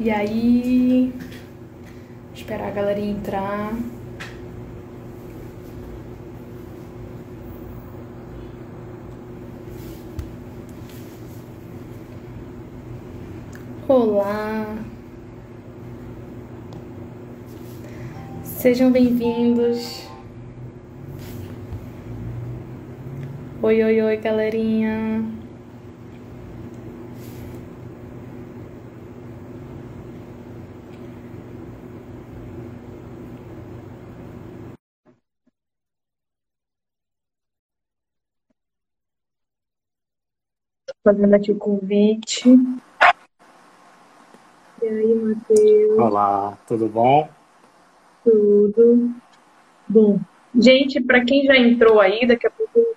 E aí, esperar a galerinha entrar. Olá. Sejam bem-vindos. Oi, oi, oi, galerinha. Fazendo aqui o convite. E aí, Matheus? Olá, tudo bom? Tudo. Bom, gente, para quem já entrou aí, daqui a pouco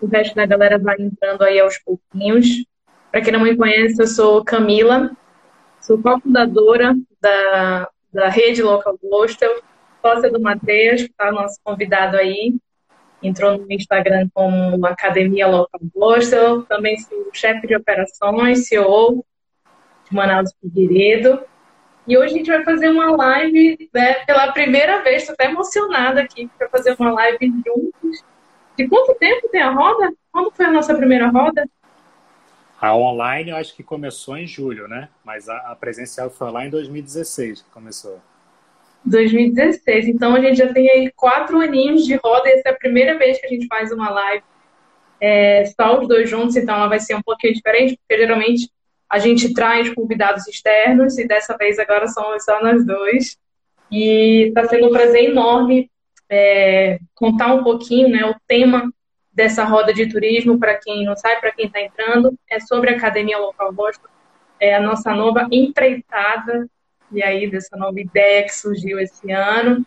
o resto da galera vai entrando aí aos pouquinhos. Para quem não me conhece, eu sou Camila, sou cofundadora da, da rede Local Hostel, sócia do Matheus, que está nosso convidado aí entrou no Instagram como Academia Local Hostel, também sou chefe de operações, CEO de Manaus Figueiredo. E hoje a gente vai fazer uma live né, pela primeira vez, estou até emocionada aqui para fazer uma live juntos. De quanto tempo tem a roda? Quando foi a nossa primeira roda? A online eu acho que começou em julho, né? Mas a, a presencial foi lá em 2016 que começou. 2016. Então a gente já tem aí quatro aninhos de roda. Essa é a primeira vez que a gente faz uma live é, só os dois juntos, então ela vai ser um pouquinho diferente, porque geralmente a gente traz convidados externos e dessa vez agora somos só nós dois. E está sendo um prazer enorme é, contar um pouquinho, né, o tema dessa roda de turismo, para quem não sabe, para quem está entrando, é sobre a Academia Local Boston, é a nossa nova empreitada e aí dessa nova ideia que surgiu esse ano,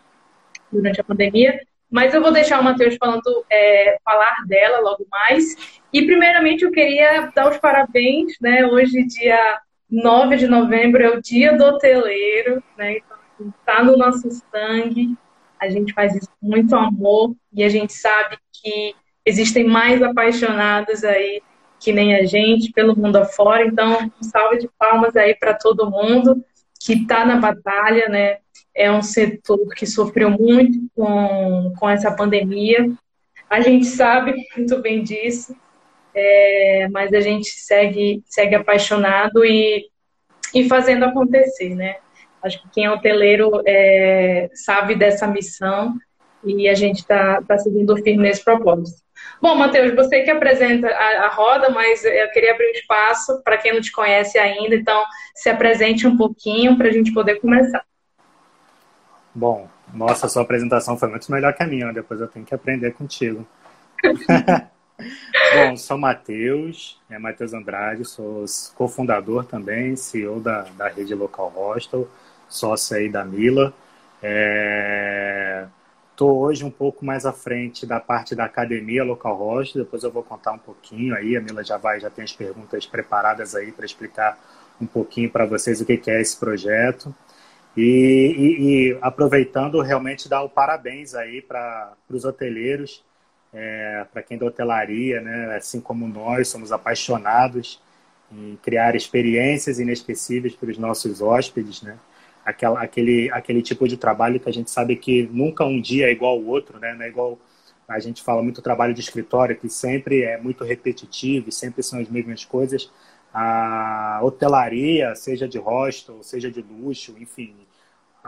durante a pandemia. Mas eu vou deixar o Matheus falando, é, falar dela logo mais. E primeiramente eu queria dar os parabéns, né? Hoje, dia 9 de novembro, é o dia do hoteleiro, né? Então, está no nosso sangue. A gente faz isso com muito amor e a gente sabe que existem mais apaixonados aí que nem a gente pelo mundo afora. Então, um salve de palmas aí para todo mundo que está na batalha, né? É um setor que sofreu muito com, com essa pandemia. A gente sabe muito bem disso, é, mas a gente segue, segue apaixonado e, e fazendo acontecer, né? Acho que quem é hoteleiro é, sabe dessa missão e a gente está tá seguindo firme nesse propósito. Bom, Matheus, você que apresenta a, a, roda, mas eu queria abrir um espaço para quem não te conhece ainda, então se apresente um pouquinho para a gente poder começar. Bom, nossa, sua apresentação foi muito melhor que a minha, depois eu tenho que aprender contigo. Bom, sou Matheus, é Matheus Andrade, sou cofundador também, CEO da, da rede Local Hostel, sócio aí da Mila. É... Estou hoje um pouco mais à frente da parte da academia local host, depois eu vou contar um pouquinho aí, a Mila já vai, já tem as perguntas preparadas aí para explicar um pouquinho para vocês o que, é esse projeto. E, e, e, aproveitando, realmente dar o parabéns aí para os hoteleiros, é, para quem da hotelaria, né, assim como nós, somos apaixonados em criar experiências inesquecíveis para os nossos hóspedes, né? Aquela, aquele, aquele tipo de trabalho que a gente sabe que nunca um dia é igual ao outro, né? Não é igual a gente fala muito trabalho de escritório, que sempre é muito repetitivo e sempre são as mesmas coisas. A hotelaria, seja de hostel, seja de luxo, enfim,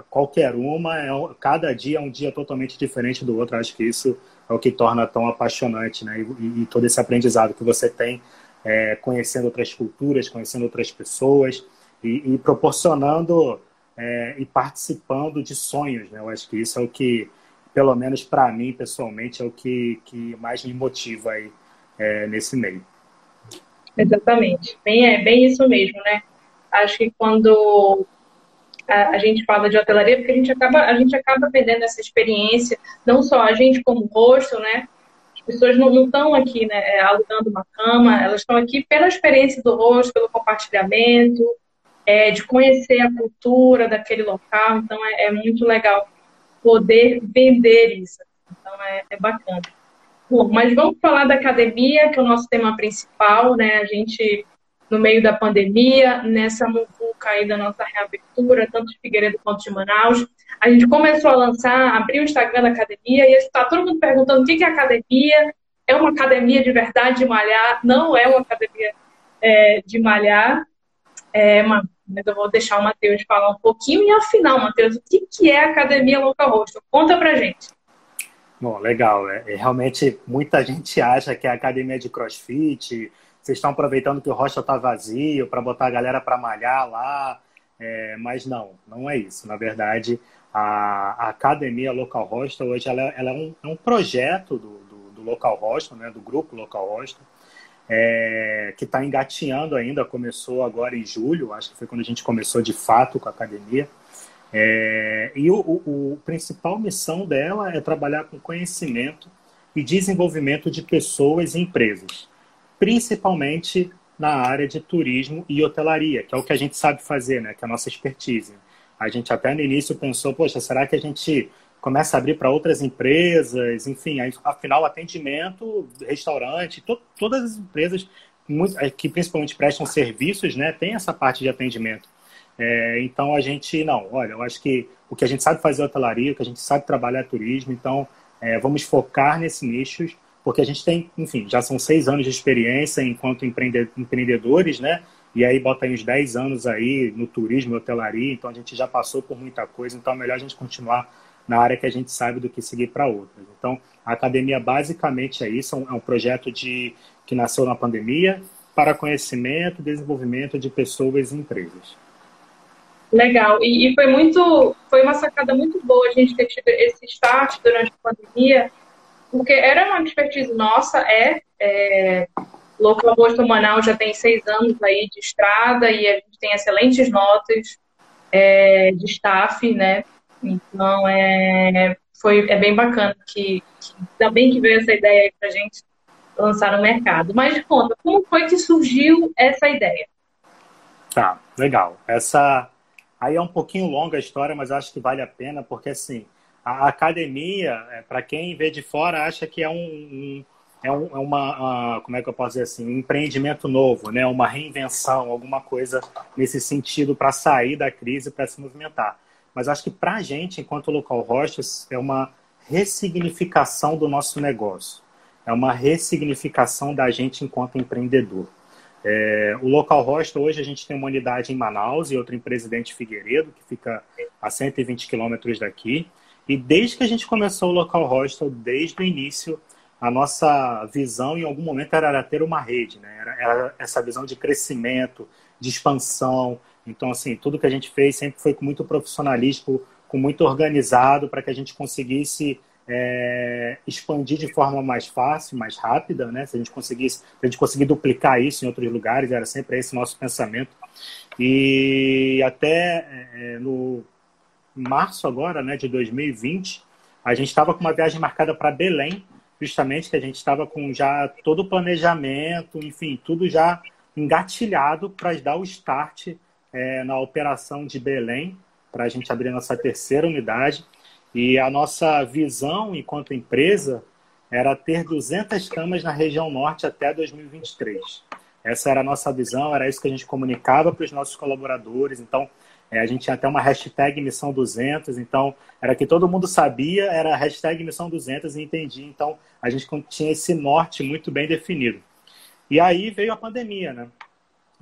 qualquer uma, é, cada dia é um dia totalmente diferente do outro. Acho que isso é o que torna tão apaixonante, né? E, e todo esse aprendizado que você tem é, conhecendo outras culturas, conhecendo outras pessoas e, e proporcionando é, e participando de sonhos. Né? Eu acho que isso é o que, pelo menos para mim, pessoalmente, é o que, que mais me motiva aí, é, nesse meio. Exatamente. Bem, é bem isso mesmo, né? Acho que quando a, a, gente fala de hotelaria, porque a gente acaba, a gente acaba perdendo essa experiência, não só a gente como rosto, né? As pessoas não estão aqui, né, alugando uma cama, elas estão aqui pela experiência do rosto, pelo compartilhamento, é, de conhecer a cultura daquele local. Então, é, é muito legal poder vender isso. Então, é, é, bacana. Bom, mas vamos falar da academia, que é o nosso tema principal, né? A gente, no meio da pandemia, nessa muvuca aí da nossa reabertura, tanto de Figueiredo quanto de Manaus. A gente começou a lançar, abrir o Instagram da academia e está todo mundo perguntando o que é academia. É uma academia de verdade de malhar? Não é uma academia é, de malhar. É mas eu vou deixar o Matheus falar um pouquinho. E afinal, Matheus, o que, que é a Academia Local Rosto? Conta pra gente. Bom, legal. É, é, realmente, muita gente acha que é a academia de crossfit. Vocês estão aproveitando que o hostel está vazio para botar a galera para malhar lá. É, mas não, não é isso. Na verdade, a, a academia Local Hostel hoje ela, ela é, um, é, um, projeto do, do, do, Local Hostel, né, do grupo Local Hostel, é, que está engatinhando ainda. Começou agora em julho, acho que foi quando a gente começou de fato com a academia. É, e o, o, o, principal missão dela é trabalhar com conhecimento e desenvolvimento de pessoas e empresas, principalmente na área de turismo e hotelaria, que é o que a gente sabe fazer, né? Que é a nossa expertise. A gente até no início pensou, poxa, será que a gente começa a abrir para outras empresas? Enfim, afinal, atendimento, restaurante, to, todas as empresas muito, que principalmente prestam serviços, né? Tem essa parte de atendimento. É, então a gente, não, olha, eu acho que o que a gente sabe fazer é hotelaria, o que a gente sabe trabalhar é turismo, então é, vamos focar nesses nichos, porque a gente tem, enfim, já são seis anos de experiência enquanto empreendedores, né? E aí bota aí uns 10 anos aí no turismo, hotelaria, então a gente já passou por muita coisa, então é melhor a gente continuar na área que a gente sabe do que seguir para outras. Então, a academia basicamente é isso, é um projeto de que nasceu na pandemia para conhecimento, desenvolvimento de pessoas e empresas. Legal. E, e, foi muito, foi uma sacada muito boa a gente ter tido esse start durante a pandemia, porque era uma expertise nossa, é, é Local Agosto Manaus já tem seis anos aí de estrada e a gente tem excelentes notas é, de staff, né? Então é, foi, é bem bacana que, que que veio essa ideia aí pra gente lançar no mercado. Mas conta, como foi que surgiu essa ideia? Tá, legal. Essa Aí é um pouquinho longa a história, mas acho que vale a pena, porque assim, a academia, é, para quem vê de fora, acha que é um, um é, um, é uma, uh, como é que eu posso dizer assim, um empreendimento novo, né? uma reinvenção, alguma coisa nesse sentido para sair da crise, para se movimentar. Mas acho que para a gente, enquanto local hostess, é uma ressignificação do nosso negócio. É uma ressignificação da gente enquanto empreendedor. É, o Local Hostel, hoje a gente tem uma unidade em Manaus e outra em Presidente Figueiredo, que fica a 120 quilômetros daqui. E desde que a gente começou o Local Hostel, desde o início, a nossa visão em algum momento era ter uma rede, né? Era, era, essa visão de crescimento, de expansão. Então, assim, tudo que a gente fez sempre foi com muito profissionalismo, com muito organizado, para que a gente conseguisse é, expandir de forma mais fácil, mais rápida, né? Se a gente conseguisse, a gente conseguir duplicar isso em outros lugares, era sempre esse nosso pensamento. E até é, no março agora, né, de 2020, a gente estava com uma viagem marcada para Belém, justamente que a gente estava com já todo o planejamento, enfim, tudo já engatilhado para dar o start é, na operação de Belém, para a gente abrir nossa terceira unidade. E a nossa visão enquanto empresa era ter 200 camas na região norte até 2023. Essa era a nossa visão, era isso que a gente comunicava para os nossos colaboradores. Então, é, a gente tinha até uma hashtag Missão 200, então era que todo mundo sabia, era hashtag Missão 200 e entendia. Então, a gente tinha esse norte muito bem definido. E aí veio a pandemia, né?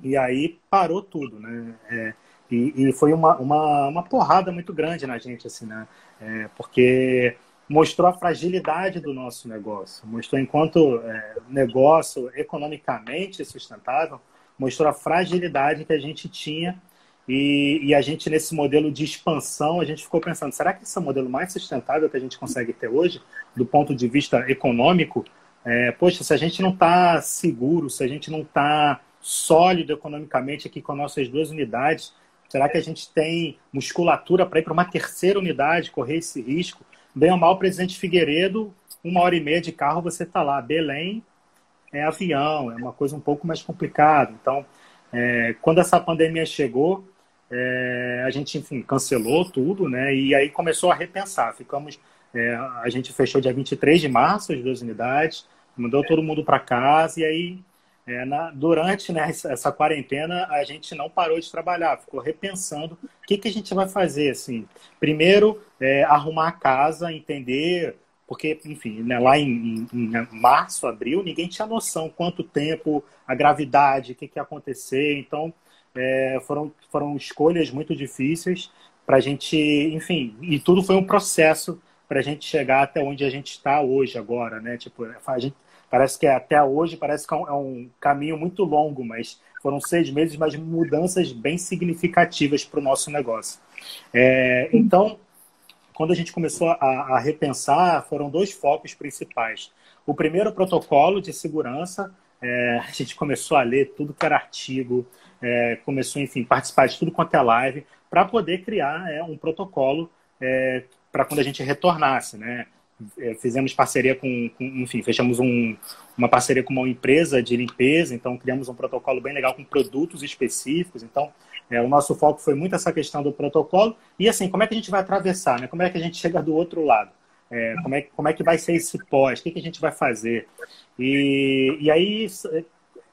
E aí parou tudo, né? É, e, e, foi uma, uma, uma porrada muito grande na gente, assim, né? É, porque mostrou a fragilidade do nosso negócio, mostrou enquanto é, negócio economicamente sustentável, mostrou a fragilidade que a gente tinha e, e, a gente nesse modelo de expansão a gente ficou pensando será que esse é o modelo mais sustentável que a gente consegue ter hoje do ponto de vista econômico é, poxa se a gente não está seguro se a gente não está sólido economicamente aqui com nossas duas unidades Será que a gente tem musculatura para ir para uma terceira unidade, correr esse risco? Bem ou mal, presidente Figueiredo, uma hora e meia de carro você está lá. Belém é avião, é uma coisa um pouco mais complicada. Então, é, quando essa pandemia chegou, é, a gente, enfim, cancelou tudo, né? E aí começou a repensar. Ficamos, é, a gente fechou dia 23 de março as duas unidades, mandou todo mundo para casa e aí é, na, durante né, essa, quarentena, a gente não parou de trabalhar, ficou repensando o que, que a gente vai fazer. Assim. Primeiro, é, arrumar a casa, entender, porque, enfim, né, lá em, em, em, março, abril, ninguém tinha noção quanto tempo, a gravidade, o que, que ia acontecer. Então, é, foram, foram escolhas muito difíceis para a gente, enfim, e tudo foi um processo para a gente chegar até onde a gente está hoje agora, né? Tipo, a gente, Parece que é, até hoje parece que é um, é um caminho muito longo, mas foram seis meses, mas mudanças bem significativas para o nosso negócio. É, então, quando a gente começou a, a, repensar, foram dois focos principais. O primeiro, protocolo de segurança. É, a gente começou a ler tudo que era artigo, é, começou, enfim, participar de tudo quanto é live, para poder criar é, um protocolo é, para quando a gente retornasse, né? É, fizemos parceria com, com enfim, fechamos um, uma parceria com uma empresa de limpeza, então criamos um protocolo bem legal com produtos específicos. Então, é, o nosso foco foi muito essa questão do protocolo. E assim, como é que a gente vai atravessar? Né? Como é que a gente chega do outro lado? É, como, é, como é que vai ser esse pós? O que, que a gente vai fazer? E, e aí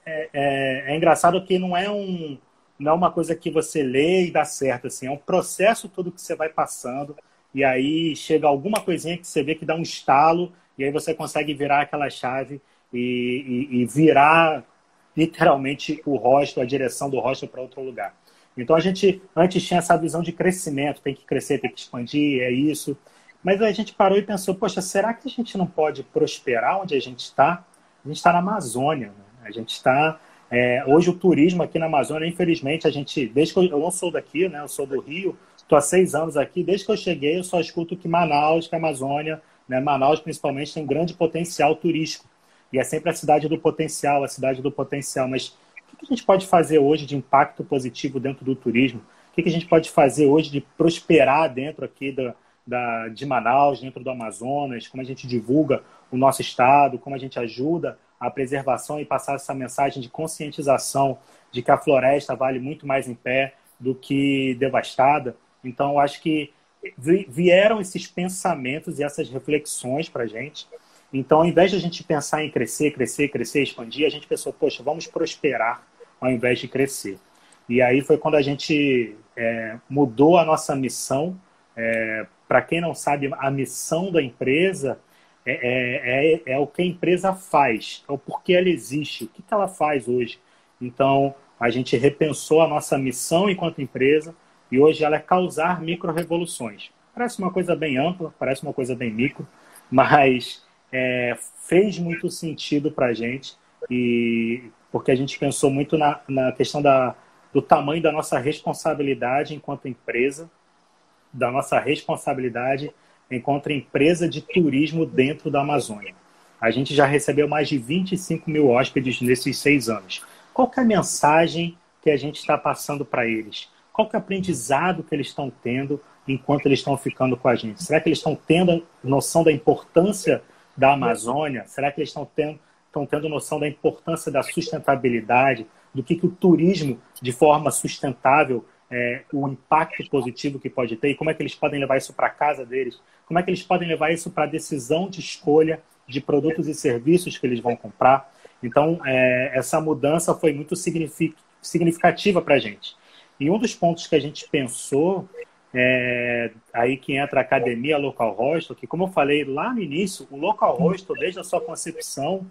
é, é, é engraçado que não é um não é uma coisa que você lê e dá certo, assim, é um processo todo que você vai passando e aí chega alguma coisinha que você vê que dá um estalo, e aí você consegue virar aquela chave e, e, e virar literalmente o rosto, a direção do rosto para outro lugar. Então a gente antes tinha essa visão de crescimento, tem que crescer, tem que expandir, é isso. Mas a gente parou e pensou, poxa, será que a gente não pode prosperar onde a gente está? A gente está na Amazônia, né? a gente está é, hoje o turismo aqui na Amazônia, infelizmente, a gente, desde que eu, eu não sou daqui, né, eu sou do Rio, Estou há seis anos aqui. Desde que eu cheguei, eu só escuto que Manaus, que a Amazônia, né, Manaus principalmente, tem um grande potencial turístico. E é sempre a cidade do potencial, a cidade do potencial. Mas o que a gente pode fazer hoje de impacto positivo dentro do turismo? O que a gente pode fazer hoje de prosperar dentro aqui da, da, de Manaus, dentro do Amazonas? Como a gente divulga o nosso estado? Como a gente ajuda a preservação e passar essa mensagem de conscientização de que a floresta vale muito mais em pé do que devastada? Então, acho que vieram esses pensamentos e essas reflexões para a gente. Então, ao invés de a gente pensar em crescer, crescer, crescer, expandir, a gente pensou, poxa, vamos prosperar ao invés de crescer. E aí foi quando a gente é, mudou a nossa missão. É, para quem não sabe, a missão da empresa é, é, é, é, o que a empresa faz, é o porquê ela existe, o que, que ela faz hoje. Então, a gente repensou a nossa missão enquanto empresa, e hoje ela é causar micro-revoluções. Parece uma coisa bem ampla, parece uma coisa bem micro, mas é, fez muito sentido para a gente, e, porque a gente pensou muito na, na questão da, do tamanho da nossa responsabilidade enquanto empresa, da nossa responsabilidade enquanto empresa de turismo dentro da Amazônia. A gente já recebeu mais de 25 mil hóspedes nesses seis anos. Qual é a mensagem que a gente está passando para eles? Qual que é o aprendizado que eles estão tendo enquanto eles estão ficando com a gente? Será que eles estão tendo noção da importância da Amazônia? Será que eles estão tendo, estão tendo noção da importância da sustentabilidade, do que, que o turismo, de forma sustentável, é, o impacto positivo que pode ter e como é que eles podem levar isso para casa deles? Como é que eles podem levar isso para a decisão de escolha de produtos e serviços que eles vão comprar? Então, é, essa mudança foi muito significativa para a gente. E um dos pontos que a gente pensou, é, aí que entra a academia Local Hostel, que como eu falei lá no início, o Local Hostel, desde a sua concepção,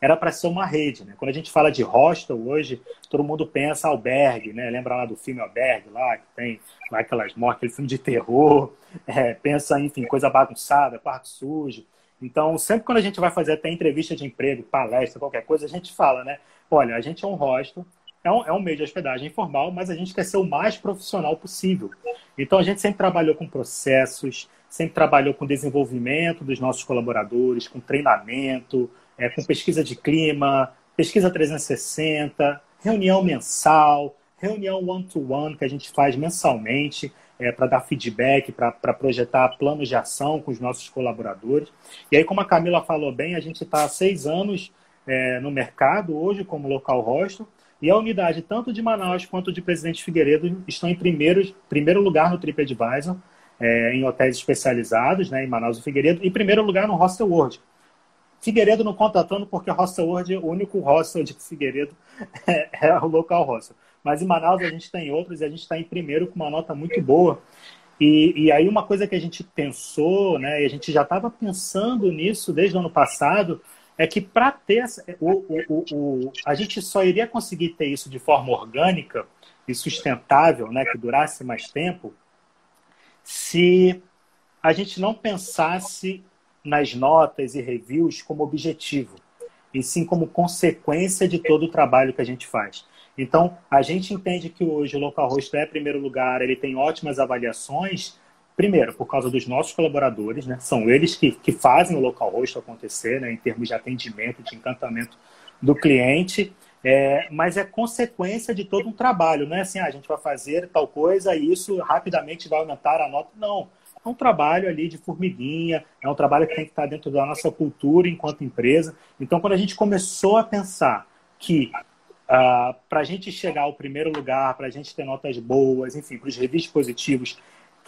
era para ser uma rede. Né? Quando a gente fala de hostel hoje, todo mundo pensa albergue, né? Lembra lá do filme Albergue, lá que tem lá aquelas mortes, aquele filme de terror, é, pensa, enfim, coisa bagunçada, quarto sujo. Então, sempre quando a gente vai fazer até entrevista de emprego, palestra, qualquer coisa, a gente fala, né? Olha, a gente é um hostel, é um, é um meio de hospedagem informal, mas a gente quer ser o mais profissional possível. Então a gente sempre trabalhou com processos, sempre trabalhou com desenvolvimento dos nossos colaboradores, com treinamento, é, com pesquisa de clima, pesquisa 360, reunião mensal, reunião one-to-one -one que a gente faz mensalmente é, para dar feedback, para projetar planos de ação com os nossos colaboradores. E aí, como a Camila falou bem, a gente está há seis anos é, no mercado hoje como local hostel e a unidade, tanto de Manaus quanto de Presidente Figueiredo, estão em primeiro, primeiro lugar no TripAdvisor, é, em hotéis especializados, né, em Manaus e Figueiredo, e primeiro lugar no Hostel World. Figueiredo não conta tanto porque Hostel World, o único hostel de Figueiredo é, é o local hostel. Mas em Manaus a gente tem outros e a gente está em primeiro com uma nota muito boa. E, e, aí uma coisa que a gente pensou, né, e a gente já estava pensando nisso desde o ano passado, é que para ter o, o, o, a gente só iria conseguir ter isso de forma orgânica e sustentável, né, que durasse mais tempo, se a gente não pensasse nas notas e reviews como objetivo, e sim como consequência de todo o trabalho que a gente faz. Então, a gente entende que hoje o localhost é primeiro lugar, ele tem ótimas avaliações, primeiro, por causa dos nossos colaboradores, né? São eles que, que fazem o localhost acontecer, né? Em termos de atendimento, de encantamento do cliente. É, mas é consequência de todo um trabalho, não é assim, ah, a gente vai fazer tal coisa e isso rapidamente vai aumentar a nota. Não. É um trabalho ali de formiguinha, é um trabalho que tem que estar dentro da nossa cultura enquanto empresa. Então, quando a gente começou a pensar que uh, ah, para a gente chegar ao primeiro lugar, para a gente ter notas boas, enfim, para os reviews positivos,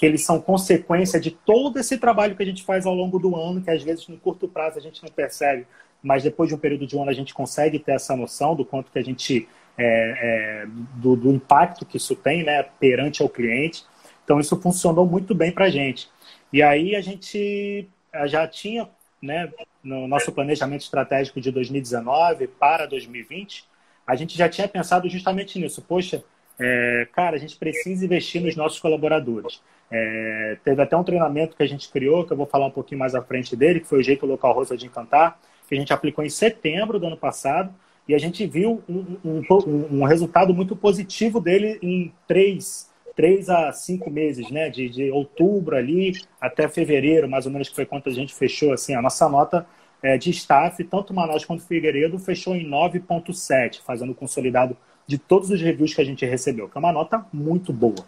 que eles são consequência de todo esse trabalho que a gente faz ao longo do ano, que às vezes no curto prazo a gente não percebe, mas depois de um período de um ano a gente consegue ter essa noção do quanto que a gente é, é, do, do, impacto que isso tem, né, perante ao cliente. Então isso funcionou muito bem para a gente. E aí a gente já tinha, né, no nosso planejamento estratégico de 2019 para 2020, a gente já tinha pensado justamente nisso. Poxa, é, cara, a gente precisa investir nos nossos colaboradores. É, teve até um treinamento que a gente criou, que eu vou falar um pouquinho mais à frente dele, que foi o Jeito Local Rosa de Encantar, que a gente aplicou em setembro do ano passado, e a gente viu um, um, um, resultado muito positivo dele em três, três a cinco meses, né? De, de, outubro ali até fevereiro, mais ou menos, que foi quanto a gente fechou, assim, a nossa nota é, de staff, tanto Manaus quanto Figueiredo, fechou em 9,7, fazendo o consolidado de todos os reviews que a gente recebeu, que é uma nota muito boa.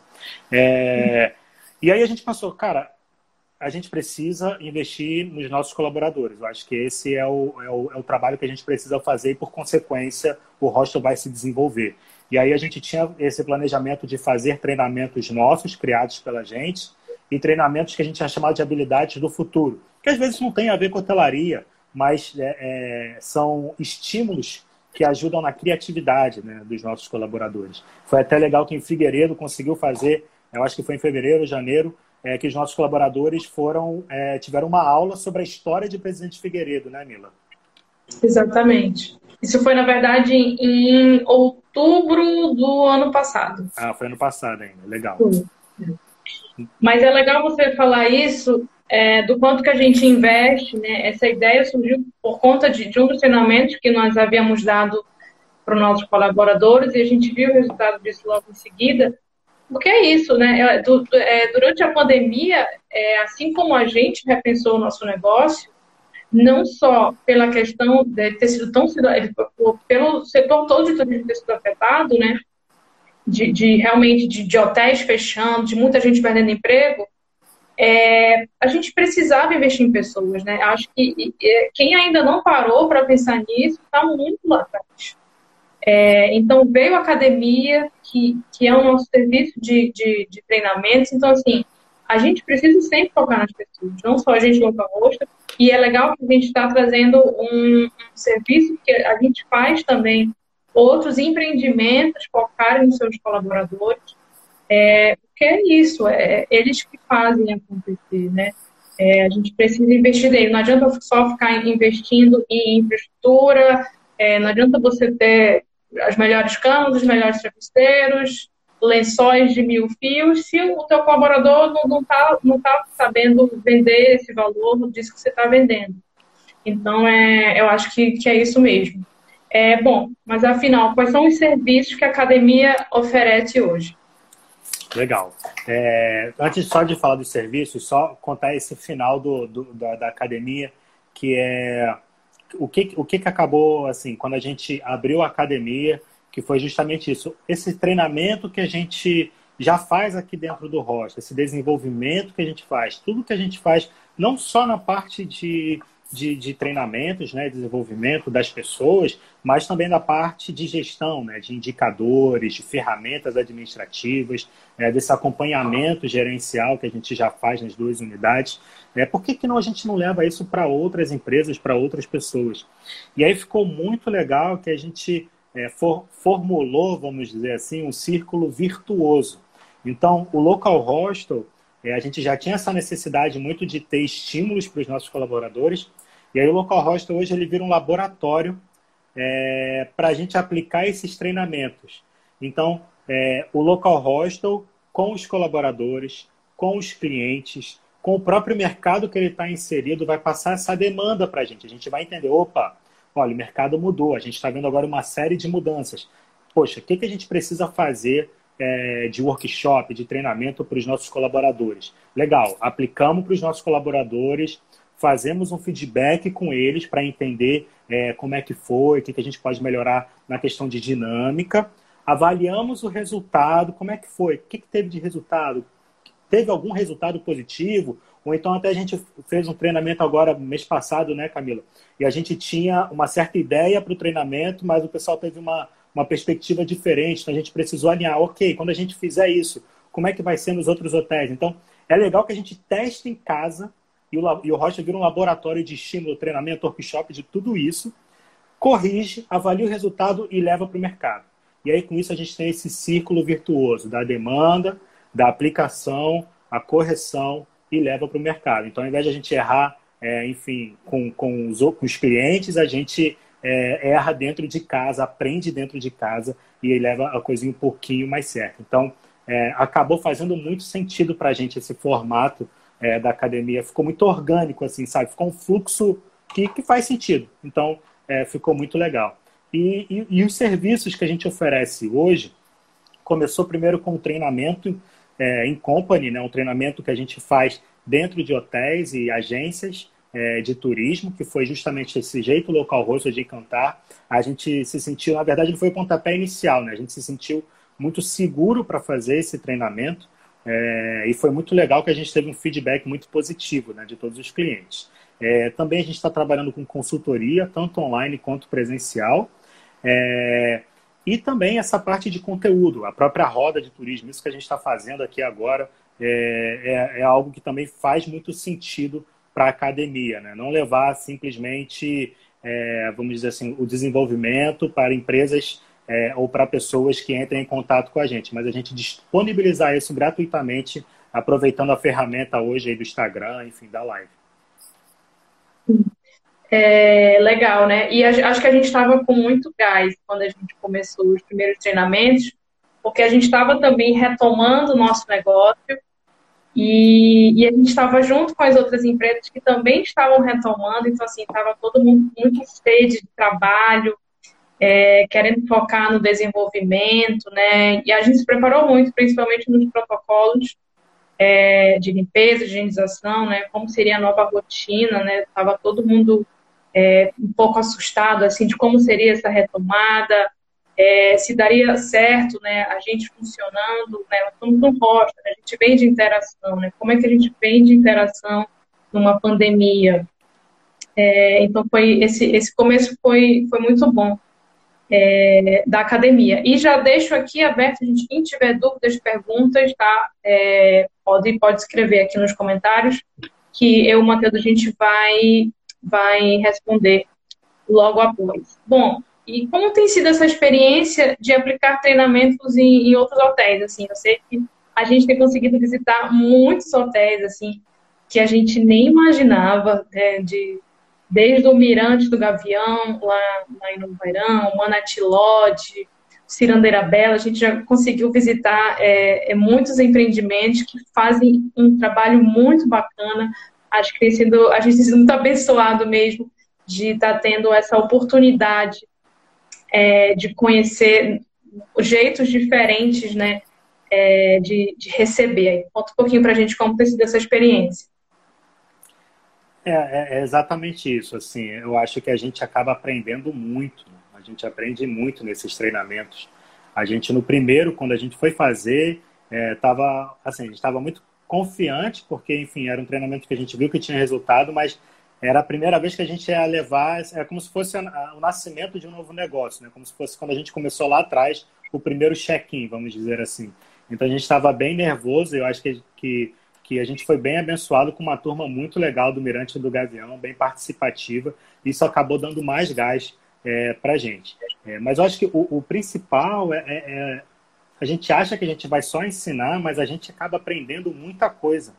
É, e aí a gente pensou, cara, a gente precisa investir nos nossos colaboradores. Eu acho que esse é o, é o, é o trabalho que a gente precisa fazer e, por consequência, o hostel vai se desenvolver. E aí a gente tinha esse planejamento de fazer treinamentos nossos, criados pela gente, e treinamentos que a gente tinha chamado de habilidades do futuro, que às vezes não tem a ver com hotelaria, mas é, é, são estímulos que ajudam na criatividade né, dos nossos colaboradores. Foi até legal que em Figueiredo conseguiu fazer, eu acho que foi em fevereiro, janeiro, é, que os nossos colaboradores foram é, tiveram uma aula sobre a história de Presidente Figueiredo, né, Mila? Exatamente. Isso foi, na verdade, em outubro do ano passado. Ah, foi ano passado ainda. Legal. Mas é legal você falar isso é, do quanto que a gente investe, né? Essa ideia surgiu por conta de, de um dos treinamentos que nós havíamos dado para os nossos colaboradores e a gente viu o resultado disso logo em seguida. Porque é isso, né? É, é, durante a pandemia, é, assim como a gente repensou o nosso negócio, não só pela questão de ter sido tão pelo setor todo de turismo ter sido afetado, né? De, de realmente de, de, hotéis fechando, de muita gente perdendo emprego, é, a gente precisava investir em pessoas, né? Acho que e, quem ainda não parou para pensar nisso está muito lá atrás. É, então veio a academia, que, que é o nosso serviço de, de, de treinamentos. Então, assim, a gente precisa sempre focar nas pessoas, não só a gente local rosto. E é legal que a gente está trazendo um, um, serviço que a gente faz também outros empreendimentos focarem nos seus colaboradores. É, porque é isso, é, eles que fazem acontecer, né? É, a gente precisa investir nele. Não adianta só ficar investindo em infraestrutura, é, não adianta você ter as melhores camas, os melhores travesseiros, lençóis de mil fios, se o teu colaborador não está não tá sabendo vender esse valor disso que você está vendendo. Então, é, eu acho que, que é isso mesmo. É, bom, mas afinal, quais são os serviços que a academia oferece hoje? Legal. É, antes só de falar dos serviços, só contar esse final do, do da, da, academia, que é o que, o que, que acabou, assim, quando a gente abriu a academia, que foi justamente isso. Esse treinamento que a gente já faz aqui dentro do Rocha, esse desenvolvimento que a gente faz, tudo que a gente faz, não só na parte de, de, de treinamentos, né, desenvolvimento das pessoas, mas também da parte de gestão, né, de indicadores, de ferramentas administrativas, é, desse acompanhamento gerencial que a gente já faz nas duas unidades. É, por que, que não, a gente não leva isso para outras empresas, para outras pessoas? E aí ficou muito legal que a gente é, for, formulou, vamos dizer assim, um círculo virtuoso. Então, o local hostel, é, a gente já tinha essa necessidade muito de ter estímulos para os nossos colaboradores, e aí o local hostel hoje ele vira um laboratório é, para a gente aplicar esses treinamentos. Então, é, o local hostel com os colaboradores, com os clientes, com o próprio mercado que ele está inserido, vai passar essa demanda para a gente. A gente vai entender, opa, olha, o mercado mudou, a gente está vendo agora uma série de mudanças. Poxa, o que, que a gente precisa fazer é, de workshop, de treinamento para os nossos colaboradores? Legal, aplicamos para os nossos colaboradores, fazemos um feedback com eles para entender é, como é que foi, o que, que a gente pode melhorar na questão de dinâmica, avaliamos o resultado, como é que foi, o que, que teve de resultado, teve algum resultado positivo, ou então até a gente fez um treinamento agora, mês passado, né, Camila? E a gente tinha uma certa ideia para o treinamento, mas o pessoal teve uma, uma perspectiva diferente, então a gente precisou alinhar, ok, quando a gente fizer isso, como é que vai ser nos outros hotéis? Então, é legal que a gente teste em casa e o, e o Rocha vira um laboratório de estímulo, treinamento, workshop, de tudo isso, corrige, avalia o resultado e leva para o mercado. E aí, com isso, a gente tem esse círculo virtuoso da demanda, da aplicação, a correção e leva para o mercado. Então, ao invés de a gente errar, é, enfim, com, com, os, com os clientes, a gente é, erra dentro de casa, aprende dentro de casa e leva a coisinha um pouquinho mais certa. Então, é, acabou fazendo muito sentido para a gente esse formato é, da academia. Ficou muito orgânico, assim, sabe? Ficou um fluxo que, que faz sentido. Então, é, ficou muito legal. E, e, e, os serviços que a gente oferece hoje, começou primeiro com um treinamento é, em company, né, um treinamento que a gente faz dentro de hotéis e agências é, de turismo, que foi justamente esse jeito local rosto de cantar. A gente se sentiu, na verdade, ele foi o pontapé inicial, né? A gente se sentiu muito seguro para fazer esse treinamento é, e foi muito legal que a gente teve um feedback muito positivo né, de todos os clientes. É, também a gente está trabalhando com consultoria, tanto online quanto presencial. É, e também essa parte de conteúdo, a própria roda de turismo, isso que a gente está fazendo aqui agora é, é, é, algo que também faz muito sentido para a academia, né? não levar simplesmente, é, vamos dizer assim, o desenvolvimento para empresas é, ou para pessoas que entrem em contato com a gente, mas a gente disponibilizar isso gratuitamente, aproveitando a ferramenta hoje aí do Instagram, enfim, da live. É, legal, né? E acho que a gente estava com muito gás quando a gente começou os primeiros treinamentos, porque a gente estava também retomando o nosso negócio e, e a gente estava junto com as outras empresas que também estavam retomando, então, assim, estava todo mundo com muita sede de trabalho, é, querendo focar no desenvolvimento, né? E a gente se preparou muito, principalmente nos protocolos é, de limpeza, de higienização, né? Como seria a nova rotina, né? Tava todo mundo é, um pouco assustado assim de como seria essa retomada, é, se daria certo, né, a gente funcionando, né, nós estamos no roster, a gente vem de interação, né, como é que a gente vem de interação numa pandemia? É, então foi esse esse começo foi foi muito bom é, da academia. E já deixo aqui aberto, gente, quem tiver dúvidas, perguntas, tá? É, pode, pode escrever aqui nos comentários, que eu, Matheus, a gente vai vai responder logo após. Bom, e como tem sido essa experiência de aplicar treinamentos em, em outros hotéis? Assim, eu sei que a gente tem conseguido visitar muitos hotéis assim que a gente nem imaginava, né, de desde o Mirante do Gavião, lá, lá em Novo Verão, Manati Lodge, Cirandeira Bela, a gente já conseguiu visitar é, é, muitos empreendimentos que fazem um trabalho muito bacana, acho que tem sido, a gente tem sido muito abençoado mesmo de estar tá tendo essa oportunidade é, de conhecer jeitos diferentes, né, é, de, de, receber. Conta um pouquinho para a gente como tem sido essa experiência. É, é, é, exatamente isso. Assim, eu acho que a gente acaba aprendendo muito. A gente aprende muito nesses treinamentos. A gente no primeiro, quando a gente foi fazer, estava é, assim, a gente estava muito confiante, porque, enfim, era um treinamento que a gente viu que tinha resultado, mas era a primeira vez que a gente ia levar, é como se fosse o nascimento de um novo negócio, né? Como se fosse quando a gente começou lá atrás, o primeiro check-in, vamos dizer assim. Então a gente estava bem nervoso, eu acho que, que, que a gente foi bem abençoado com uma turma muito legal do Mirante do Gavião, bem participativa, isso acabou dando mais gás é, para a gente. É, mas eu acho que o, o principal é, é, é, a gente acha que a gente vai só ensinar, mas a gente acaba aprendendo muita coisa.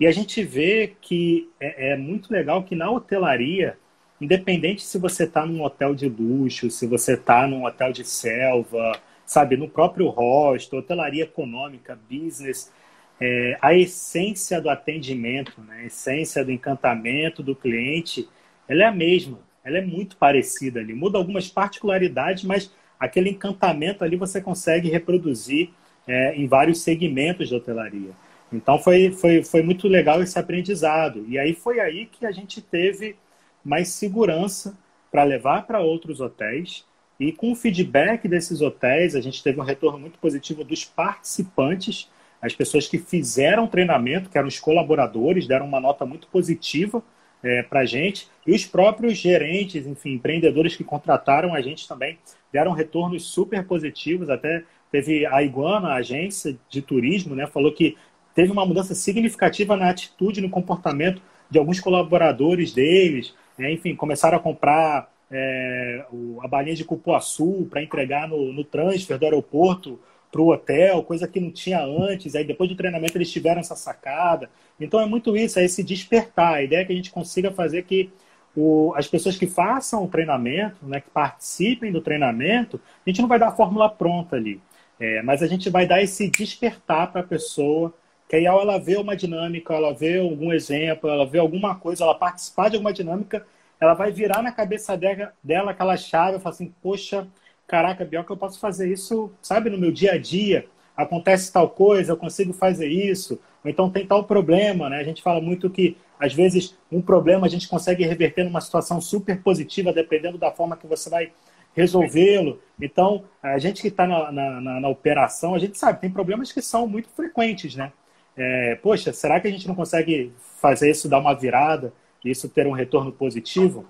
E a gente vê que é, é muito legal que na hotelaria, independente se você está num hotel de luxo, se você está num hotel de selva, sabe, no próprio hostel, hotelaria econômica, business, é, a essência do atendimento, né, a essência do encantamento do cliente, ela é a mesma, ela é muito parecida ali. Muda algumas particularidades, mas aquele encantamento ali você consegue reproduzir é, em vários segmentos de hotelaria. Então foi, foi, foi muito legal esse aprendizado. E aí foi aí que a gente teve mais segurança para levar para outros hotéis. E com o feedback desses hotéis, a gente teve um retorno muito positivo dos participantes, as pessoas que fizeram treinamento, que eram os colaboradores, deram uma nota muito positiva é, para a gente. E os próprios gerentes, enfim, empreendedores que contrataram a gente também deram retornos super positivos. Até teve a Iguana, a agência de turismo, né, falou que teve uma mudança significativa na atitude, no comportamento de alguns colaboradores deles. Né? Enfim, começaram a comprar é, a balinha de cupuaçu para entregar no, no transfer do aeroporto para o hotel, coisa que não tinha antes. Aí depois do treinamento eles tiveram essa sacada. Então é muito isso, é esse despertar. A ideia é que a gente consiga fazer que o, as pessoas que façam o treinamento, né, que participem do treinamento, a gente não vai dar a fórmula pronta ali. É, mas a gente vai dar esse despertar para a pessoa que aí ao ela vê uma dinâmica, ela vê algum exemplo, ela vê alguma coisa, ela participar de alguma dinâmica, ela vai virar na cabeça dela, dela aquela chave e falar assim, poxa, caraca, que eu posso fazer isso, sabe, no meu dia a dia. Acontece tal coisa, eu consigo fazer isso. Ou então tem tal problema, né? A gente fala muito que, às vezes, um problema a gente consegue reverter numa situação super positiva, dependendo da forma que você vai resolvê-lo. Então, a gente que está na, na, na, operação, a gente sabe, tem problemas que são muito frequentes, né? é, poxa, será que a gente não consegue fazer isso dar uma virada e isso ter um retorno positivo?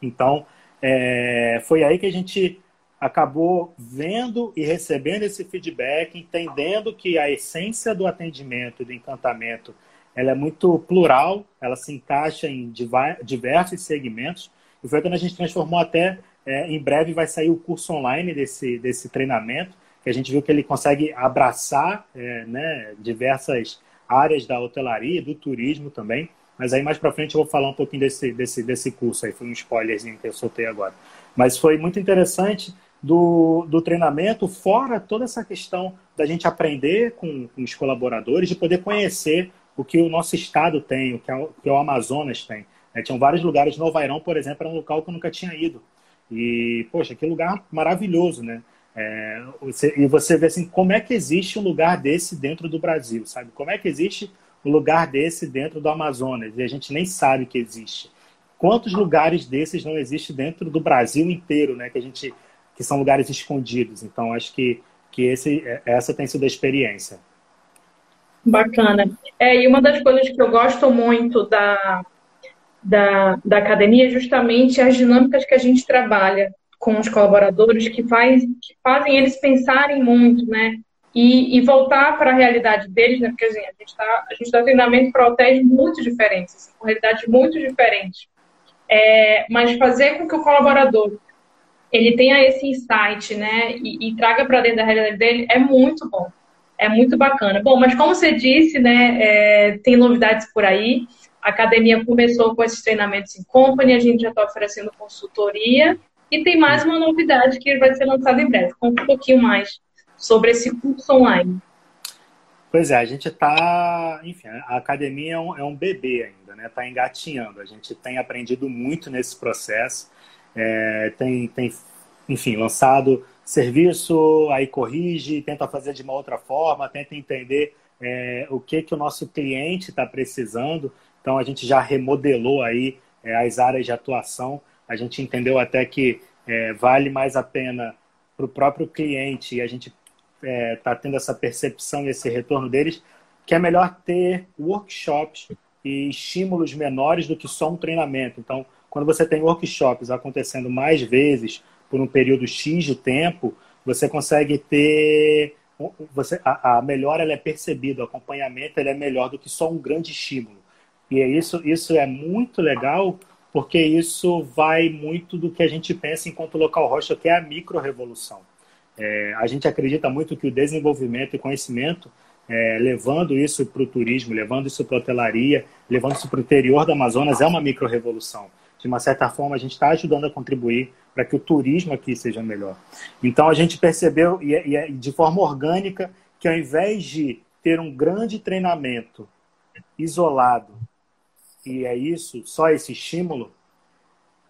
Então, é, foi aí que a gente acabou vendo e recebendo esse feedback, entendendo que a essência do atendimento e do encantamento ela é muito plural, ela se encaixa em diversos segmentos. E foi quando a gente transformou até, é, em breve vai sair o curso online desse, desse treinamento, que a gente viu que ele consegue abraçar é, né, diversas áreas da hotelaria, do turismo também. Mas aí mais para frente eu vou falar um pouquinho desse, desse, desse curso aí, foi um spoilerzinho que eu soltei agora. Mas foi muito interessante do, do treinamento, fora toda essa questão da gente aprender com, com os colaboradores, de poder conhecer o que o nosso estado tem, o que, é o, que o Amazonas tem. É, tinham vários lugares, Novo Airão, por exemplo, era um local que eu nunca tinha ido. E, poxa, que lugar maravilhoso, né? É, você, e você vê assim, como é que existe um lugar desse dentro do Brasil, sabe? Como é que existe um lugar desse dentro do Amazonas? E a gente nem sabe que existe. Quantos lugares desses não existem dentro do Brasil inteiro, né? Que a gente que são lugares escondidos. Então, acho que, que esse, essa tem sido a experiência. Bacana. É, e uma das coisas que eu gosto muito da, da, da academia é justamente as dinâmicas que a gente trabalha com os colaboradores que, faz, que fazem eles pensarem muito, né? E, e voltar para a realidade deles, né? Porque assim, a gente está gente tá treinamento para hotéis muito diferentes, assim, com realidades muito diferentes. É, mas fazer com que o colaborador ele tenha esse insight, né? E, e traga para dentro da realidade dele é muito bom. É muito bacana. Bom, mas como você disse, né? É, tem novidades por aí. A academia começou com esses treinamentos em company, a gente já está oferecendo consultoria e tem mais uma novidade que vai ser lançada em breve. Conta um pouquinho mais sobre esse curso online. Pois é, a gente está, enfim, a academia é um, é um bebê ainda, né? Está engatinhando. A gente tem aprendido muito nesse processo, é, tem, tem, enfim, lançado serviço, aí corrige, tenta fazer de uma outra forma, tenta entender é, o que que o nosso cliente está precisando. Então a gente já remodelou aí é, as áreas de atuação a gente entendeu até que é, vale mais a pena para o próprio cliente e a gente está é, tendo essa percepção e esse retorno deles, que é melhor ter workshops e estímulos menores do que só um treinamento. Então, quando você tem workshops acontecendo mais vezes por um período X de tempo, você consegue ter você, a, a melhora ela é percebida, o acompanhamento ele é melhor do que só um grande estímulo. E é isso, isso é muito legal, porque isso vai muito do que a gente pensa enquanto local rocha, que é a micro-revolução. É, a gente acredita muito que o desenvolvimento e conhecimento, é, levando isso para o turismo, levando isso para a hotelaria, levando isso para o interior do Amazonas, é uma micro-revolução. De uma certa forma, a gente está ajudando a contribuir para que o turismo aqui seja melhor. Então, a gente percebeu, e, é, e é de forma orgânica, que ao invés de ter um grande treinamento isolado, e é isso, só esse estímulo,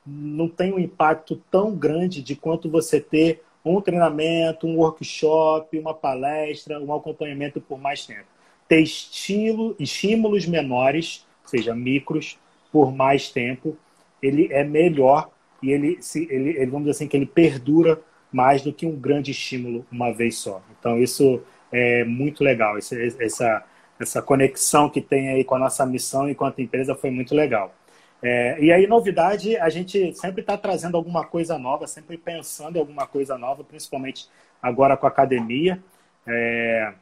não tem um impacto tão grande de quanto você ter um treinamento, um workshop, uma palestra, um acompanhamento por mais tempo. Ter estilo, estímulos menores, seja micros, por mais tempo, ele é melhor e ele, se, ele, ele, vamos dizer assim, que ele perdura mais do que um grande estímulo uma vez só. Então, isso é muito legal. Esse, essa, essa conexão que tem aí com a nossa missão enquanto empresa foi muito legal. É, e aí, novidade, a gente sempre está trazendo alguma coisa nova, sempre pensando em alguma coisa nova, principalmente agora com a academia. É,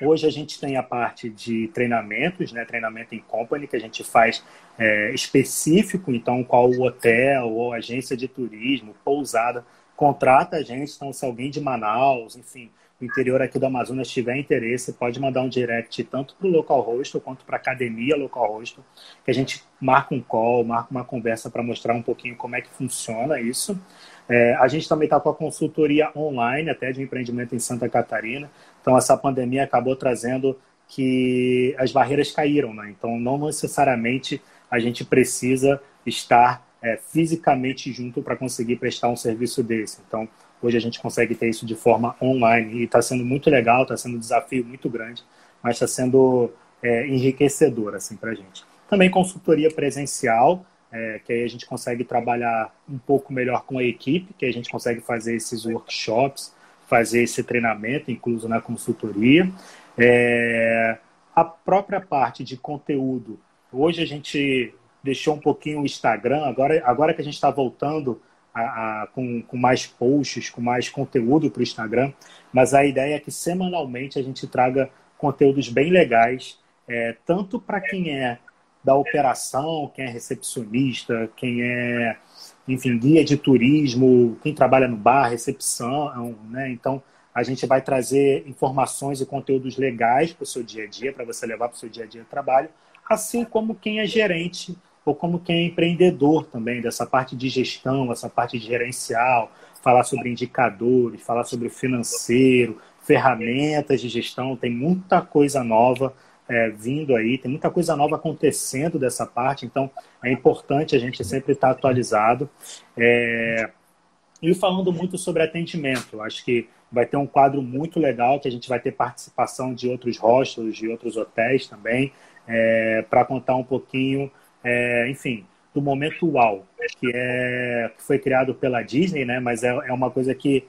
hoje a gente tem a parte de treinamentos, né, treinamento em company, que a gente faz é, específico, então qual o hotel ou agência de turismo, pousada, contrata a gente, então se alguém de Manaus, enfim, do interior aqui do Amazonas tiver interesse, pode mandar um direct tanto para o local hostel quanto para a academia local hostel, que a gente marca um call, marca uma conversa para mostrar um pouquinho como é que funciona isso. É, a gente também está com a consultoria online, até de empreendimento em Santa Catarina. Então, essa pandemia acabou trazendo que as barreiras caíram, né? Então, não necessariamente a gente precisa estar é, fisicamente junto para conseguir prestar um serviço desse. Então, Hoje a gente consegue ter isso de forma online e está sendo muito legal, está sendo um desafio muito grande, mas está sendo é, enriquecedor assim, para a gente. Também consultoria presencial, é, que aí a gente consegue trabalhar um pouco melhor com a equipe, que a gente consegue fazer esses workshops, fazer esse treinamento, incluso na consultoria. É, a própria parte de conteúdo. Hoje a gente deixou um pouquinho o Instagram, agora, agora que a gente está voltando a, a, com, com mais posts, com mais conteúdo para o Instagram, mas a ideia é que semanalmente a gente traga conteúdos bem legais, é, tanto para quem é da operação, quem é recepcionista, quem é, enfim, guia de turismo, quem trabalha no bar, recepção, né? Então, a gente vai trazer informações e conteúdos legais para o seu dia a dia, para você levar para o seu dia a dia de trabalho, assim como quem é gerente ou como quem é empreendedor também, dessa parte de gestão, essa parte gerencial, falar sobre indicadores, falar sobre o financeiro, ferramentas de gestão, tem muita coisa nova é, vindo aí, tem muita coisa nova acontecendo dessa parte, então é importante a gente sempre estar atualizado. É... E falando muito sobre atendimento, acho que vai ter um quadro muito legal, que a gente vai ter participação de outros hostels, de outros hotéis também, é, para contar um pouquinho é, enfim, do momento UAU, que, é, que foi criado pela Disney, né? Mas é, é uma coisa que,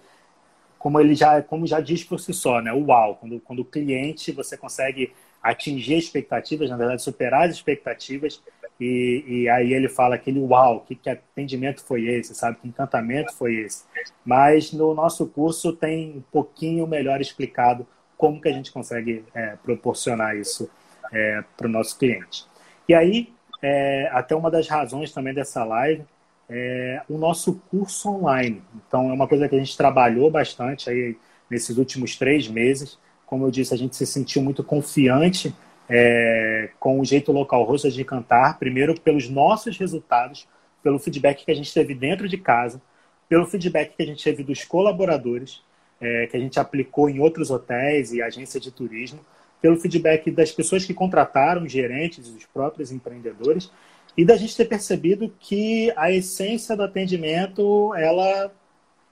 como ele já, como já diz por si só, né? UAU, quando, quando o cliente você consegue atingir expectativas, na verdade, superar as expectativas, e, e aí ele fala aquele uau, que, que atendimento foi esse, sabe? Que encantamento foi esse. Mas no nosso curso tem um pouquinho melhor explicado como que a gente consegue é, proporcionar isso é, para o nosso cliente. E aí, é, até uma das razões também dessa live é o nosso curso online. Então, é uma coisa que a gente trabalhou bastante aí nesses últimos três meses. Como eu disse, a gente se sentiu muito confiante é, com o jeito local Rosas de cantar, primeiro pelos nossos resultados, pelo feedback que a gente teve dentro de casa, pelo feedback que a gente teve dos colaboradores, é, que a gente aplicou em outros hotéis e agências de turismo, pelo feedback das pessoas que contrataram, gerentes, os próprios empreendedores, e da gente ter percebido que a essência do atendimento ela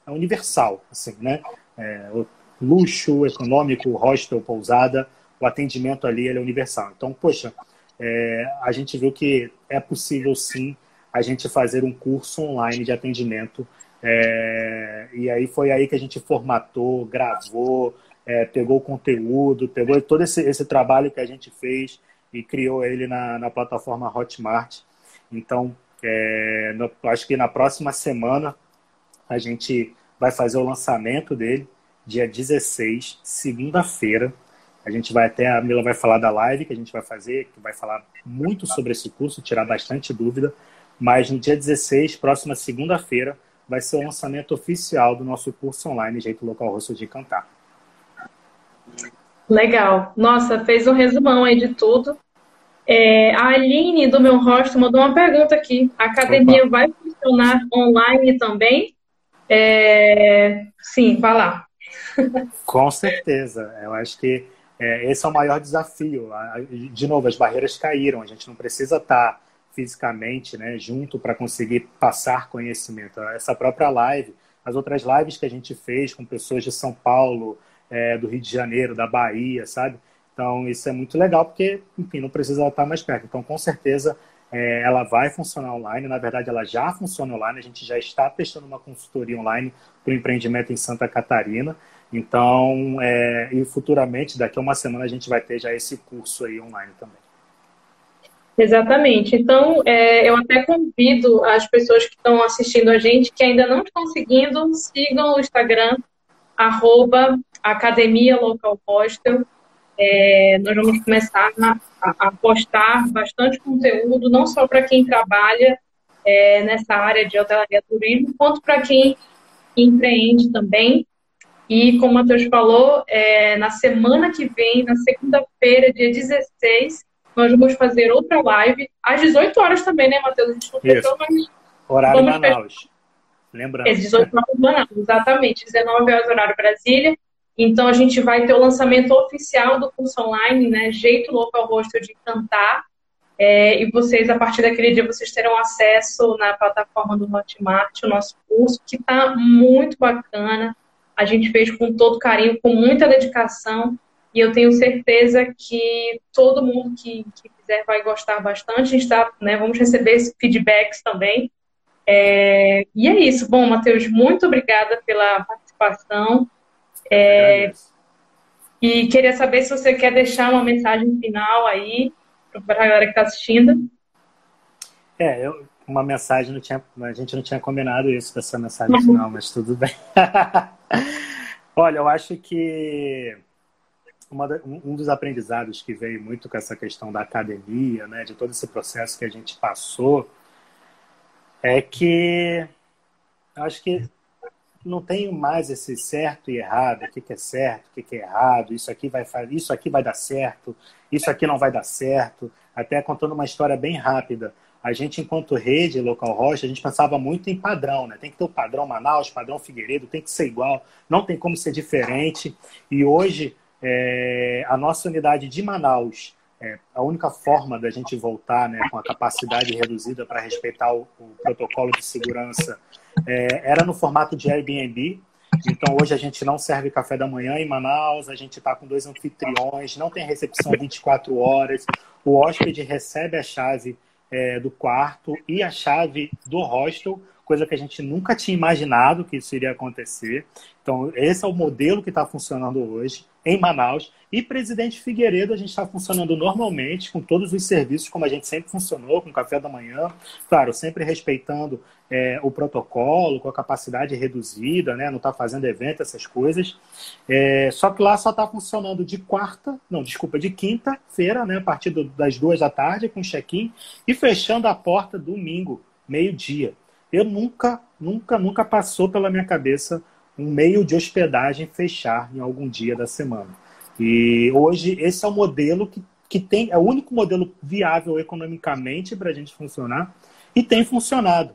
é universal, assim, né? É, luxo econômico, hostel, pousada, o atendimento ali é universal. Então, poxa, é, a gente viu que é possível sim a gente fazer um curso online de atendimento. É, e aí foi aí que a gente formatou, gravou, é, pegou o conteúdo, pegou todo esse, esse trabalho que a gente fez e criou ele na, na plataforma Hotmart. Então, é, no, acho que na próxima semana a gente vai fazer o lançamento dele, dia 16, segunda-feira. A gente vai até, a Mila vai falar da live que a gente vai fazer, que vai falar muito sobre esse curso, tirar bastante dúvida. Mas no dia 16, próxima segunda-feira, vai ser o lançamento oficial do nosso curso online Jeito Local Rosto de Cantar. Legal. Nossa, fez um resumão aí de tudo. É, a Aline do meu rosto mandou uma pergunta aqui. A academia Opa. vai funcionar online também? É, sim, vai lá. Com certeza. Eu acho que é, esse é o maior desafio. De novo, as barreiras caíram. A gente não precisa estar fisicamente né, junto para conseguir passar conhecimento. Essa própria live, as outras lives que a gente fez com pessoas de São Paulo, é, do Rio de Janeiro, da Bahia, sabe? Então, isso é muito legal, porque, enfim, não precisa estar mais perto. Então, com certeza, é, ela vai funcionar online. Na verdade, ela já funciona online. A gente já está testando uma consultoria online para o empreendimento em Santa Catarina. Então, é, e futuramente, daqui a uma semana, a gente vai ter já esse curso aí online também. Exatamente. Então, é, eu até convido as pessoas que estão assistindo a gente, que ainda não estão seguindo, sigam o Instagram, arroba Academia Local Hostel. É, nós vamos começar a, a, postar bastante conteúdo, não só para quem trabalha é, nessa área de hotelaria turismo, quanto para quem empreende também. E como o Matheus falou, é, na semana que vem, na segunda-feira, dia 16, nós vamos fazer outra live, às 18 horas também, né, Matheus? A gente não fechou, mas. Horário Manaus. Lembrando. Às 18 horas Manaus, exatamente. 19 horas, horário Brasília. Então, a gente vai ter o lançamento oficial do curso online, né? Jeito Local Hostel de Cantar. É, e vocês, a partir daquele dia, vocês terão acesso na plataforma do Hotmart, o nosso curso, que está muito bacana. A gente fez com todo carinho, com muita dedicação. E eu tenho certeza que todo mundo que, que quiser vai gostar bastante. A gente tá, né, vamos receber feedbacks também. É, e é isso. Bom, Matheus, muito obrigada pela participação. É, e queria saber se você quer deixar uma mensagem final aí para a galera que está assistindo. É, eu, uma mensagem, não tinha, a gente não tinha combinado isso dessa mensagem final, mas tudo bem. Olha, eu acho que uma, um dos aprendizados que veio muito com essa questão da academia, né, de todo esse processo que a gente passou, é que acho que não tenho mais esse certo e errado, o que, que é certo, o que, que é errado, isso aqui vai isso aqui vai dar certo, isso aqui não vai dar certo. Até contando uma história bem rápida. A gente, enquanto rede local rocha, a gente pensava muito em padrão, né? Tem que ter o padrão Manaus, padrão Figueiredo, tem que ser igual, não tem como ser diferente. E hoje, é, a nossa unidade de Manaus, é, a única forma da gente voltar né, com a capacidade reduzida para respeitar o, o, protocolo de segurança é, era no formato de Airbnb. Então, hoje a gente não serve café da manhã em Manaus, a gente está com dois anfitriões, não tem recepção 24 horas, o hóspede recebe a chave é, do quarto e a chave do hostel, coisa que a gente nunca tinha imaginado que isso iria acontecer. Então, esse é o modelo que está funcionando hoje em Manaus. E Presidente Figueiredo, a gente está funcionando normalmente, com todos os serviços, como a gente sempre funcionou, com café da manhã, claro, sempre respeitando é, o protocolo, com a capacidade reduzida, né? não está fazendo evento, essas coisas. É, só que lá só está funcionando de quarta, não, desculpa, de quinta-feira, né? a partir do, das duas da tarde, com check-in, e fechando a porta domingo, meio-dia. Eu nunca, nunca, nunca passou pela minha cabeça um meio de hospedagem fechar em algum dia da semana. E hoje esse é o modelo que, que tem, é o único modelo viável economicamente para a gente funcionar e tem funcionado.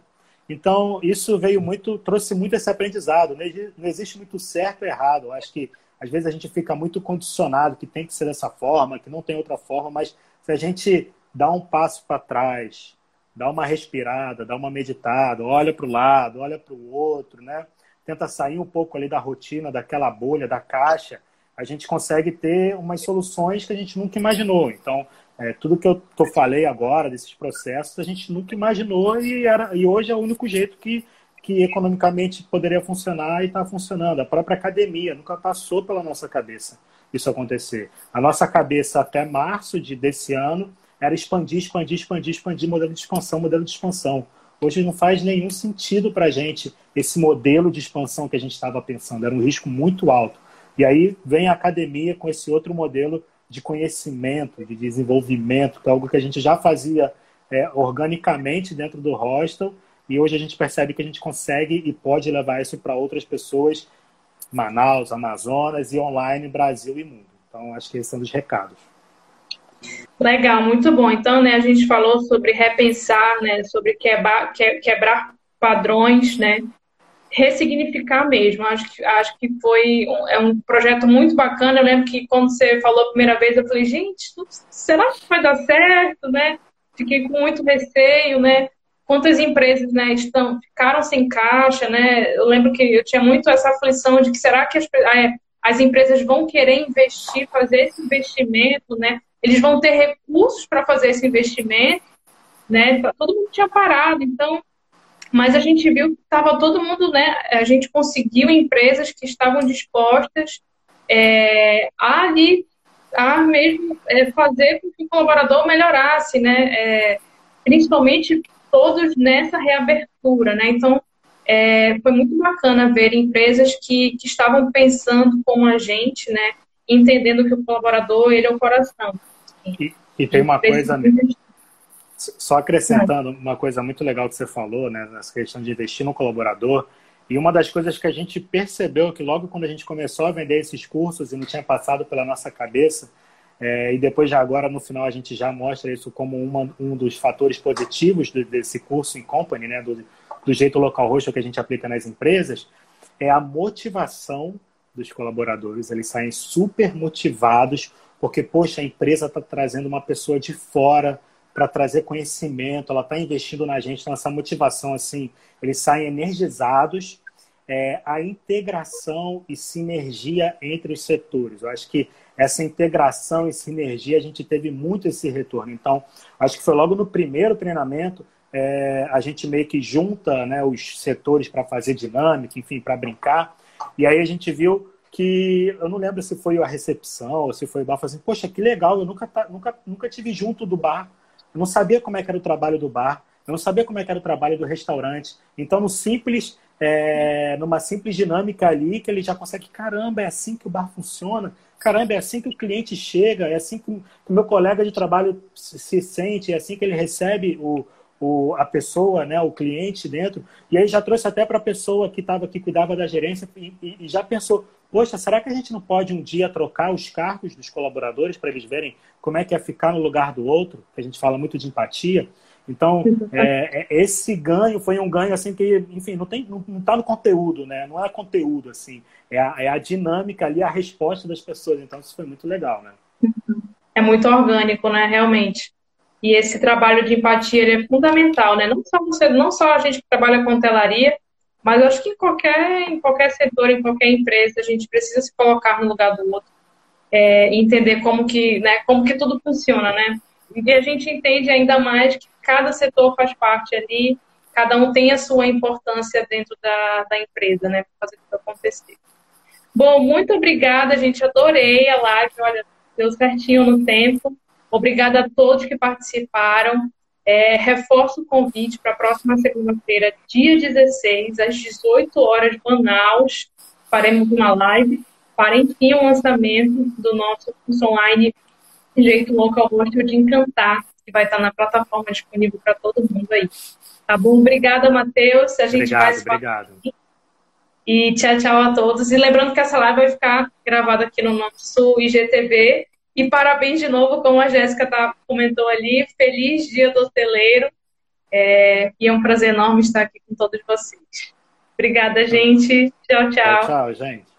Então, isso veio muito, trouxe muito esse aprendizado. Não existe muito certo e errado. Eu acho que às vezes a gente fica muito condicionado que tem que ser dessa forma, que não tem outra forma, mas se a gente dá um passo para trás, dá uma respirada, dá uma meditada, olha para o lado, olha para o outro, né? Tenta sair um pouco ali da rotina, daquela bolha, da caixa, a gente consegue ter umas soluções que a gente nunca imaginou. Então, é, tudo que eu, que eu falei agora, desses processos, a gente nunca imaginou e, era, e hoje é o único jeito que, que economicamente poderia funcionar e está funcionando. A própria academia nunca passou pela nossa cabeça isso acontecer. A nossa cabeça até março de, desse ano era expandir, expandir, expandir, expandir, modelo de expansão, modelo de expansão. Hoje não faz nenhum sentido para a gente esse modelo de expansão que a gente estava pensando. Era um risco muito alto. E aí vem a academia com esse outro modelo de conhecimento, de desenvolvimento, que é algo que a gente já fazia é, organicamente dentro do hostel. E hoje a gente percebe que a gente consegue e pode levar isso para outras pessoas, Manaus, Amazonas e online, Brasil e mundo. Então, acho que esses são os recados. Legal, muito bom. Então, né, a gente falou sobre repensar, né, sobre quebrar, quebrar padrões, né, ressignificar mesmo. Acho que, acho que foi um, é um projeto muito bacana. Eu lembro que quando você falou a primeira vez, eu falei, gente, será que vai dar certo, né? Fiquei com muito receio, né? Quantas empresas, né, estão ficaram sem caixa, né? Eu lembro que eu tinha muito essa aflição de que será que as, as empresas vão querer investir, fazer esse investimento, né? Eles vão ter recursos para fazer esse investimento, né? Todo mundo tinha parado, então, mas a gente viu que estava todo mundo, né? A gente conseguiu empresas que estavam dispostas é, a ali, a mesmo é, fazer com que o colaborador melhorasse, né? É, principalmente todos nessa reabertura, né? Então, é, foi muito bacana ver empresas que, que estavam pensando como a gente, né? Entendendo que o colaborador ele é o coração. E, tem uma coisa, só acrescentando uma coisa muito legal que você falou, né, nessa questão de investir no colaborador. E uma das coisas que a gente percebeu que logo quando a gente começou a vender esses cursos e não tinha passado pela nossa cabeça, é, e depois já agora no final a gente já mostra isso como uma, um dos fatores positivos do, desse curso em company, né, do, do jeito local roxo que a gente aplica nas empresas, é a motivação dos colaboradores. Eles saem super motivados porque, poxa, a empresa está trazendo uma pessoa de fora para trazer conhecimento, ela está investindo na gente, então essa motivação, assim, eles saem energizados. É, a integração e sinergia entre os setores. Eu acho que essa integração e sinergia a gente teve muito esse retorno. Então, acho que foi logo no primeiro treinamento é, a gente meio que junta né, os setores para fazer dinâmica, enfim, para brincar. E aí a gente viu que eu não lembro se foi a recepção ou se foi o bar, falou assim, poxa, que legal, eu nunca, nunca, nunca tive junto do bar, eu não sabia como é que era o trabalho do bar, eu não sabia como é que era o trabalho do restaurante. Então, no simples, é, numa simples dinâmica ali, que ele já consegue, caramba, é assim que o bar funciona, caramba, é assim que o cliente chega, é assim que o meu colega de trabalho se sente, é assim que ele recebe o, o, a pessoa, né, o cliente dentro. E aí já trouxe até para a pessoa que estava que cuidava da gerência e, e, e já pensou, poxa, será que a gente não pode um dia trocar os cargos dos colaboradores para eles verem como é que é ficar no lugar do outro? A gente fala muito de empatia. Então, é, é, esse ganho foi um ganho assim que, enfim, não tem, não, está no conteúdo, né? Não é conteúdo assim, é a, é a dinâmica ali, a resposta das pessoas. Então, isso foi muito legal, né? É muito orgânico, né? Realmente. E esse trabalho de empatia é fundamental, né? Não só você, não só a gente que trabalha com telaria, mas acho que em qualquer, em qualquer setor, em qualquer empresa, a gente precisa se colocar no lugar do outro, é, entender como que, né, como que tudo funciona, né? E a gente entende ainda mais que cada setor faz parte ali, cada um tem a sua importância dentro da, da empresa, né, para fazer tudo acontecer. Bom, muito obrigada, gente. Adorei a live. Olha, deu certinho no tempo. Obrigada a todos que participaram. É, reforço o convite para a próxima segunda-feira, dia 16, às 18 horas, Manaus. Faremos uma live para, enfim, o lançamento do nosso curso online Jeito Local Hostel de Encantar, que vai estar na plataforma disponível para todo mundo aí. Tá bom? Obrigada, Matheus. A gente obrigado, vai obrigado. E tchau, tchau a todos. E lembrando que essa live vai ficar gravada aqui no nosso IGTV e parabéns de novo, como a Jéssica tá, comentou ali. Feliz dia do hoteleiro. É, e é um prazer enorme estar aqui com todos vocês. Obrigada, gente. Tchau, tchau. Tchau, tchau gente.